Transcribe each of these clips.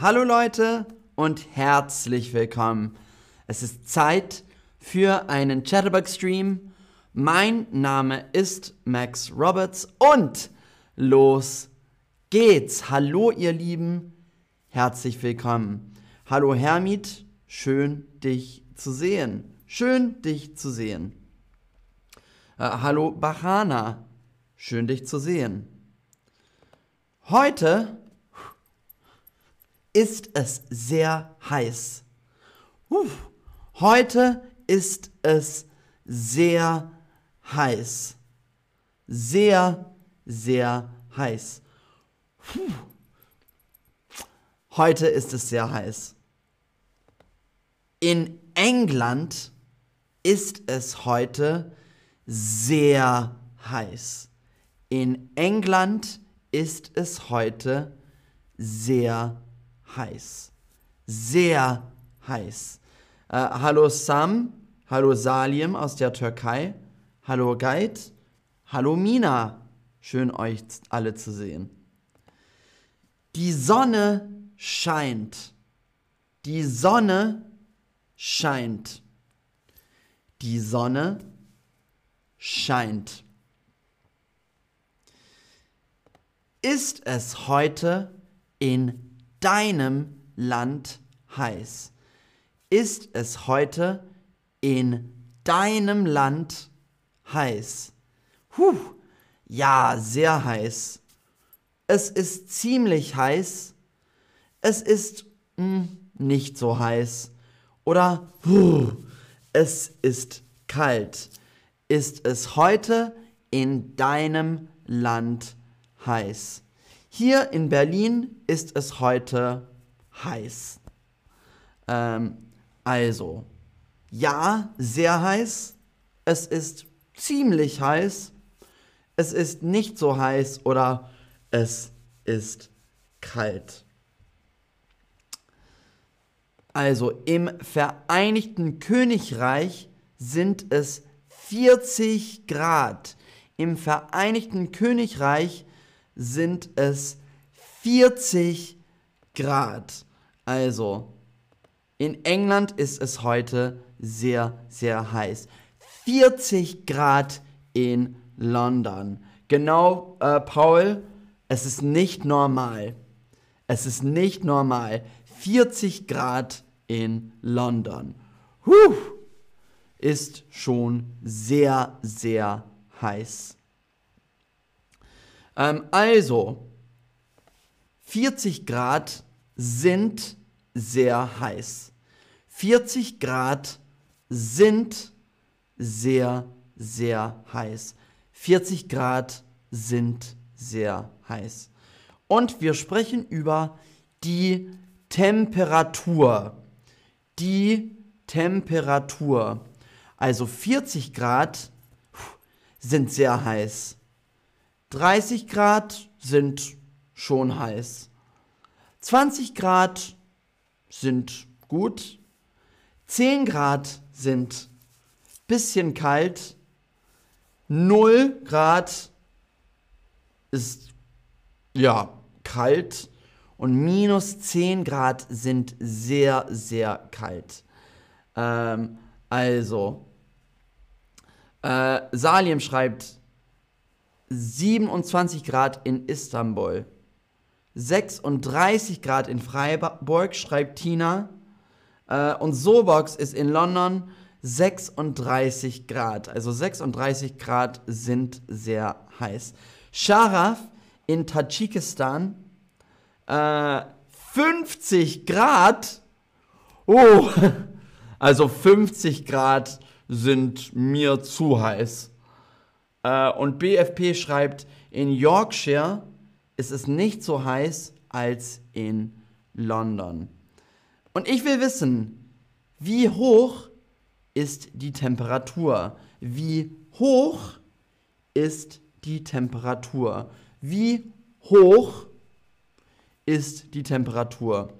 Hallo Leute und herzlich willkommen. Es ist Zeit für einen Chatterbug-Stream. Mein Name ist Max Roberts und los geht's. Hallo ihr Lieben, herzlich willkommen. Hallo Hermit, schön dich zu sehen. Schön dich zu sehen. Äh, hallo Bachana, schön dich zu sehen. Heute ist es sehr heiß. Uff. Heute ist es sehr heiß. Sehr, sehr heiß. Puh. Heute ist es sehr heiß. In England ist es heute sehr heiß. In England ist es heute sehr heiß. Sehr heiß. Äh, hallo Sam, hallo Salim aus der Türkei, hallo Guide, hallo Mina. Schön euch alle zu sehen. Die Sonne scheint. Die Sonne scheint. Die Sonne scheint. Ist es heute in deinem Land heiß? Ist es heute in deinem Land heiß? Huh, ja, sehr heiß. Es ist ziemlich heiß. Es ist mh, hm, nicht so heiß. Oder huh, es ist kalt. Ist es heute in deinem Land heiß? Hier in Berlin ist es heute heiß. Ähm, also, ja, sehr heiß. Es ist ziemlich heiß. Es ist nicht so heiß oder es ist kalt. Also im Vereinigten Königreich sind es 40 Grad. Im Vereinigten Königreich sind es 40 Grad. Also in England ist es heute sehr, sehr heiß. 40 Grad in London. Genau, äh, Paul, es ist nicht normal. Es ist nicht normal. 40 Grad in London. Huh, ist schon sehr, sehr heiß. Ähm, also, 40 Grad sind sehr heiß. 40 Grad sind sehr, sehr heiß. 40 Grad sind sehr heiß. Und wir sprechen über die Temperatur die Temperatur. Also 40 Grad sind sehr heiß. 30 Grad sind schon heiß. 20 Grad sind gut. 10 Grad sind bisschen kalt. 0 Grad ist ja kalt und minus 10 Grad sind sehr, sehr kalt. Ähm, also, äh, Salim schreibt 27 Grad in Istanbul. 36 Grad in Freiburg, schreibt Tina. Äh, und Sobox ist in London 36 Grad. Also 36 Grad sind sehr heiß. Sharaf in Tadschikistan äh, 50 Grad. Oh, also 50 Grad sind mir zu heiß. Äh, und BFP schreibt, in Yorkshire ist es nicht so heiß als in London. Und ich will wissen, wie hoch ist die Temperatur? Wie hoch ist die Temperatur? Wie hoch ist die Temperatur.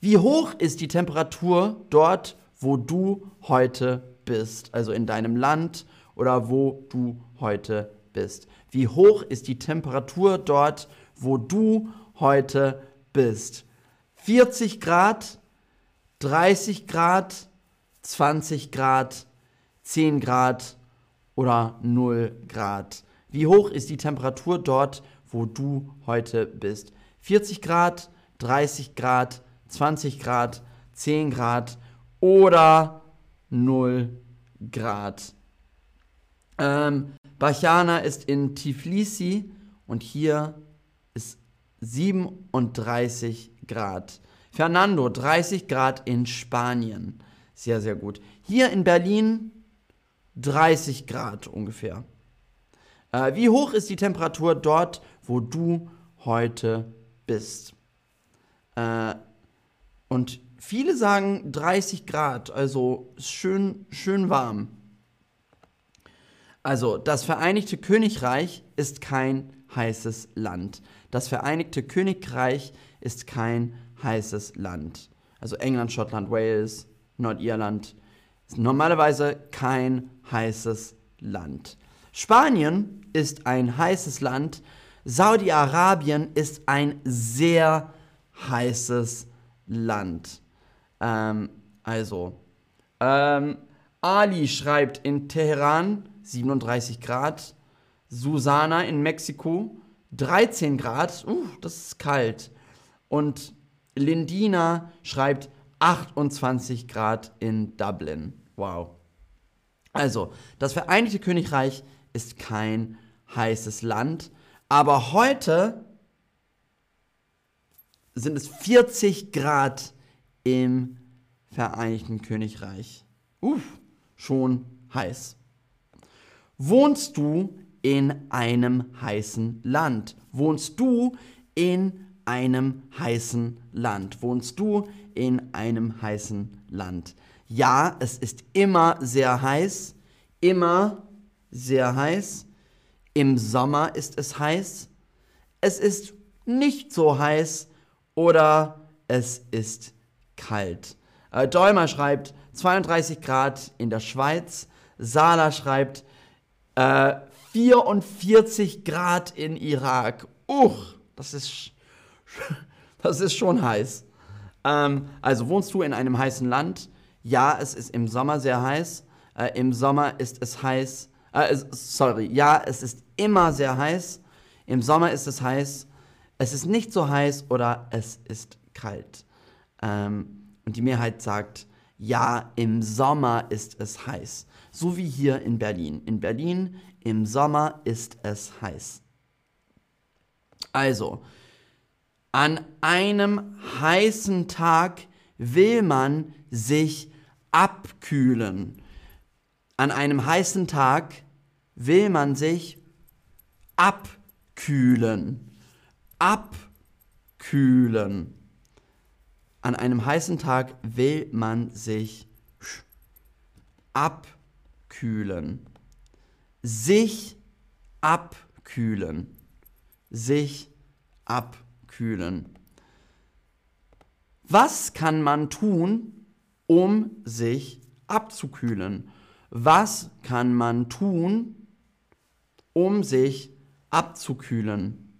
Wie hoch ist die Temperatur dort, wo du heute bist? Also in deinem Land oder wo du heute bist. Wie hoch ist die Temperatur dort, wo du heute bist? 40 Grad, 30 Grad, 20 Grad, 10 Grad oder 0 Grad. Wie hoch ist die Temperatur dort, wo du heute bist? 40 Grad, 30 Grad, 20 Grad, 10 Grad oder 0 Grad. Ähm, Bachana ist in Tiflisi und hier ist 37 Grad. Fernando, 30 Grad in Spanien. Sehr, sehr gut. Hier in Berlin 30 Grad ungefähr. Äh, wie hoch ist die Temperatur dort, wo du heute bist? Äh, und viele sagen 30 Grad, also schön, schön warm. Also, das Vereinigte Königreich ist kein heißes Land. Das Vereinigte Königreich ist kein heißes Land. Also England, Schottland, Wales, Nordirland ist normalerweise kein heißes Land. Spanien ist ein heißes Land. Saudi-Arabien ist ein sehr heißes Land. Ähm, also, ähm, Ali schreibt in Teheran 37 Grad, Susana in Mexiko 13 Grad, uh, das ist kalt. Und Lindina schreibt 28 Grad in Dublin. Wow. Also, das Vereinigte Königreich ist kein heißes Land, aber heute sind es 40 Grad im Vereinigten Königreich. Uff, schon heiß. Wohnst du in einem heißen Land? Wohnst du in einem heißen Land? Wohnst du in einem heißen Land? Ja, es ist immer sehr heiß, immer sehr heiß. Im Sommer ist es heiß. Es ist nicht so heiß oder es ist kalt. Äh, Dolmer schreibt 32 Grad in der Schweiz. Sala schreibt äh, 44 Grad in Irak. Uch, das ist, das ist schon heiß. Ähm, also wohnst du in einem heißen Land? Ja, es ist im Sommer sehr heiß. Äh, Im Sommer ist es heiß. Äh, sorry, ja, es ist immer sehr heiß. Im Sommer ist es heiß. Es ist nicht so heiß oder es ist kalt. Ähm, und die Mehrheit sagt, ja, im Sommer ist es heiß. So wie hier in Berlin. In Berlin im Sommer ist es heiß. Also, an einem heißen Tag will man sich abkühlen. An einem heißen Tag will man sich abkühlen. Abkühlen. An einem heißen Tag will man sich abkühlen sich abkühlen. Sich abkühlen. Was kann man tun, um sich abzukühlen? Was kann man tun, um sich abzukühlen?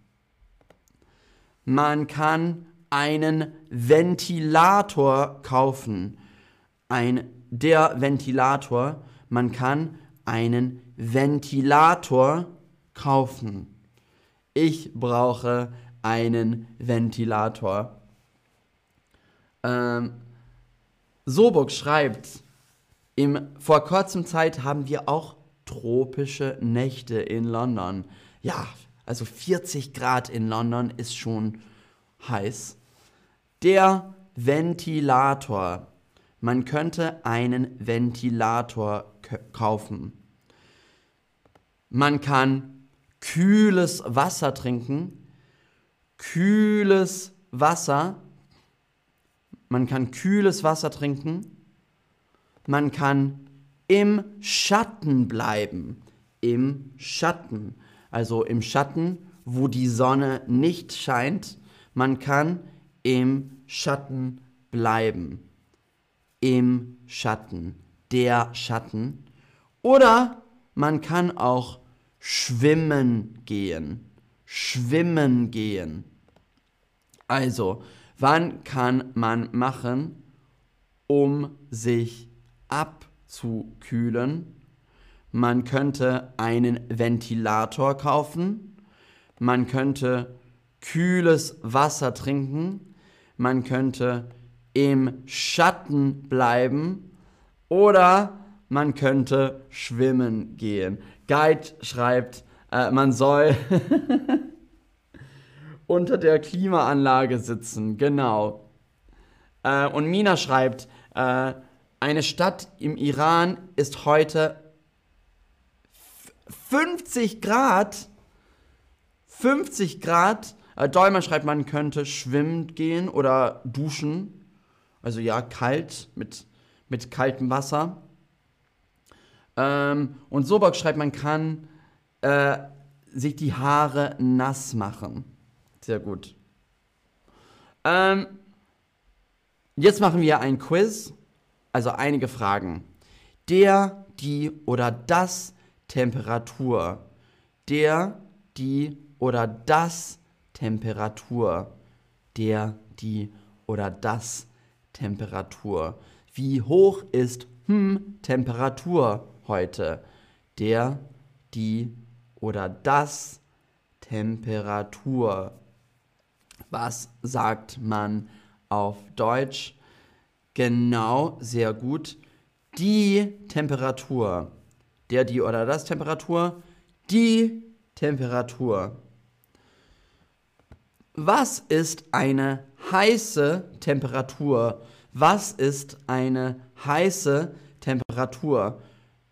Man kann einen Ventilator kaufen. Ein der Ventilator, man kann einen Ventilator kaufen. Ich brauche einen Ventilator. Ähm, Soburg schreibt, im, vor kurzem Zeit haben wir auch tropische Nächte in London. Ja, also 40 Grad in London ist schon heiß. Der Ventilator. Man könnte einen Ventilator kaufen. Man kann kühles Wasser trinken. Kühles Wasser. Man kann kühles Wasser trinken. Man kann im Schatten bleiben. Im Schatten. Also im Schatten, wo die Sonne nicht scheint. Man kann im Schatten bleiben. Im Schatten. Der Schatten. Oder man kann auch schwimmen gehen. Schwimmen gehen. Also, wann kann man machen, um sich abzukühlen? Man könnte einen Ventilator kaufen. Man könnte kühles Wasser trinken. Man könnte im Schatten bleiben. Oder man könnte schwimmen gehen. Guide schreibt, äh, man soll unter der Klimaanlage sitzen. Genau. Äh, und Mina schreibt, äh, eine Stadt im Iran ist heute 50 Grad. 50 Grad. Äh, Dolmer schreibt, man könnte schwimmen gehen oder duschen. Also ja, kalt, mit, mit kaltem Wasser. Ähm, und Sobok schreibt, man kann äh, sich die Haare nass machen. Sehr gut. Ähm, jetzt machen wir ein Quiz, also einige Fragen. Der, die oder das Temperatur. Der, die oder das Temperatur. Der, die oder das Temperatur. Wie hoch ist hm Temperatur heute? Der, die oder das Temperatur. Was sagt man auf Deutsch? Genau, sehr gut. Die Temperatur. Der, die oder das Temperatur. Die Temperatur. Was ist eine heiße Temperatur? Was ist eine heiße Temperatur?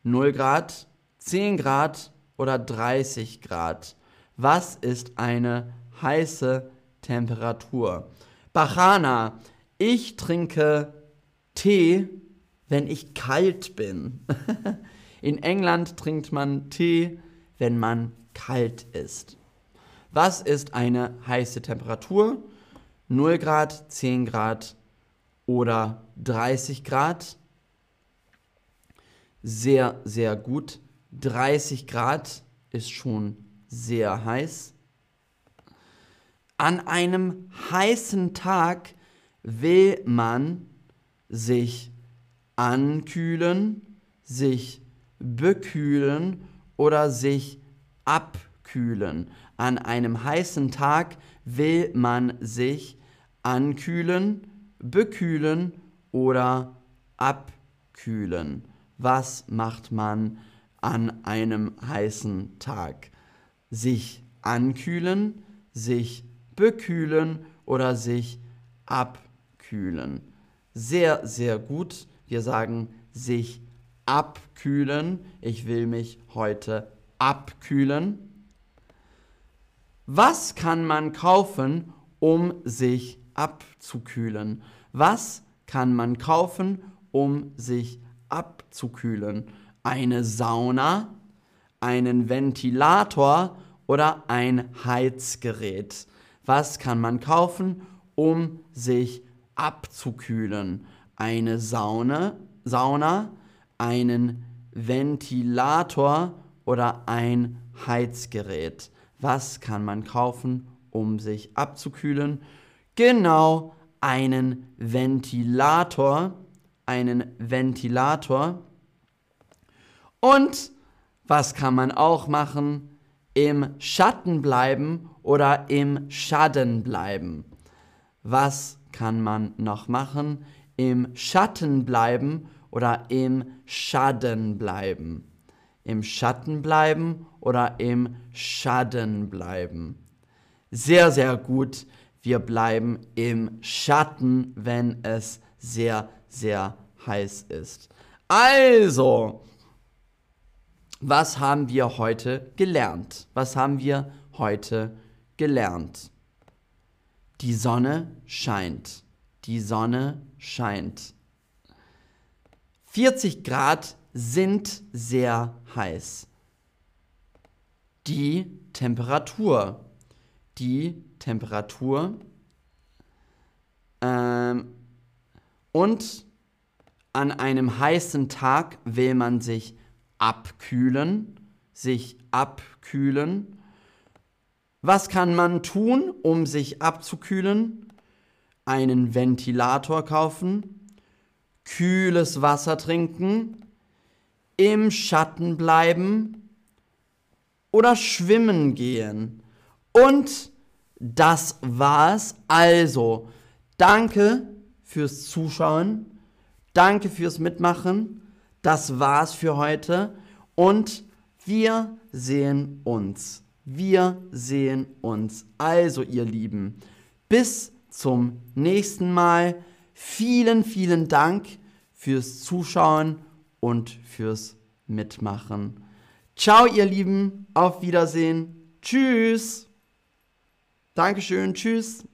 0 Grad, 10 Grad oder 30 Grad? Was ist eine heiße Temperatur? Bachana, ich trinke Tee, wenn ich kalt bin. In England trinkt man Tee, wenn man kalt ist. Was ist eine heiße Temperatur? 0 Grad, 10 Grad oder 30 Grad? Sehr, sehr gut. 30 Grad ist schon sehr heiß. An einem heißen Tag will man sich ankühlen, sich bekühlen oder sich abkühlen. An einem heißen Tag will man sich ankühlen, bekühlen oder abkühlen. Was macht man an einem heißen Tag? Sich ankühlen, sich bekühlen oder sich abkühlen. Sehr, sehr gut. Wir sagen sich abkühlen. Ich will mich heute abkühlen. Was kann man kaufen, um sich abzukühlen? Was kann man kaufen, um sich abzukühlen? Eine Sauna, einen Ventilator oder ein Heizgerät? Was kann man kaufen, um sich abzukühlen? Eine Sauna, Sauna einen Ventilator oder ein Heizgerät. Was kann man kaufen, um sich abzukühlen? Genau, einen Ventilator, einen Ventilator. Und was kann man auch machen? Im Schatten bleiben oder im Schatten bleiben. Was kann man noch machen? Im Schatten bleiben oder im Schatten bleiben. Im Schatten bleiben oder im Schatten bleiben. Sehr, sehr gut. Wir bleiben im Schatten, wenn es sehr, sehr heiß ist. Also, was haben wir heute gelernt? Was haben wir heute gelernt? Die Sonne scheint. Die Sonne scheint. 40 Grad sind sehr heiß. Die Temperatur. Die Temperatur. Ähm, und an einem heißen Tag will man sich abkühlen. sich abkühlen. Was kann man tun, um sich abzukühlen? Einen Ventilator kaufen, kühles Wasser trinken, im Schatten bleiben oder schwimmen gehen. Und das war's. Also, danke fürs Zuschauen. Danke fürs Mitmachen. Das war's für heute. Und wir sehen uns. Wir sehen uns. Also, ihr Lieben, bis zum nächsten Mal. Vielen, vielen Dank fürs Zuschauen und fürs Mitmachen. Ciao, ihr Lieben. Auf Wiedersehen. Tschüss. Dankeschön. Tschüss.